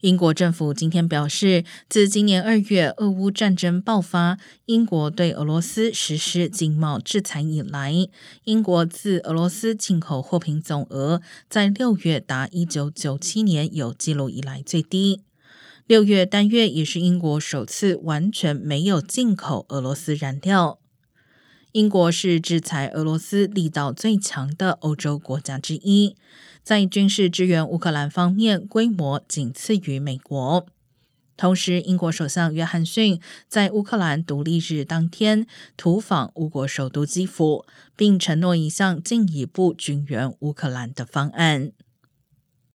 英国政府今天表示，自今年二月俄乌战争爆发，英国对俄罗斯实施经贸制裁以来，英国自俄罗斯进口货品总额在六月达一九九七年有记录以来最低。六月单月也是英国首次完全没有进口俄罗斯燃料。英国是制裁俄罗斯力道最强的欧洲国家之一，在军事支援乌克兰方面规模仅次于美国。同时，英国首相约翰逊在乌克兰独立日当天图访乌国首都基辅，并承诺一项进一步军援乌克兰的方案。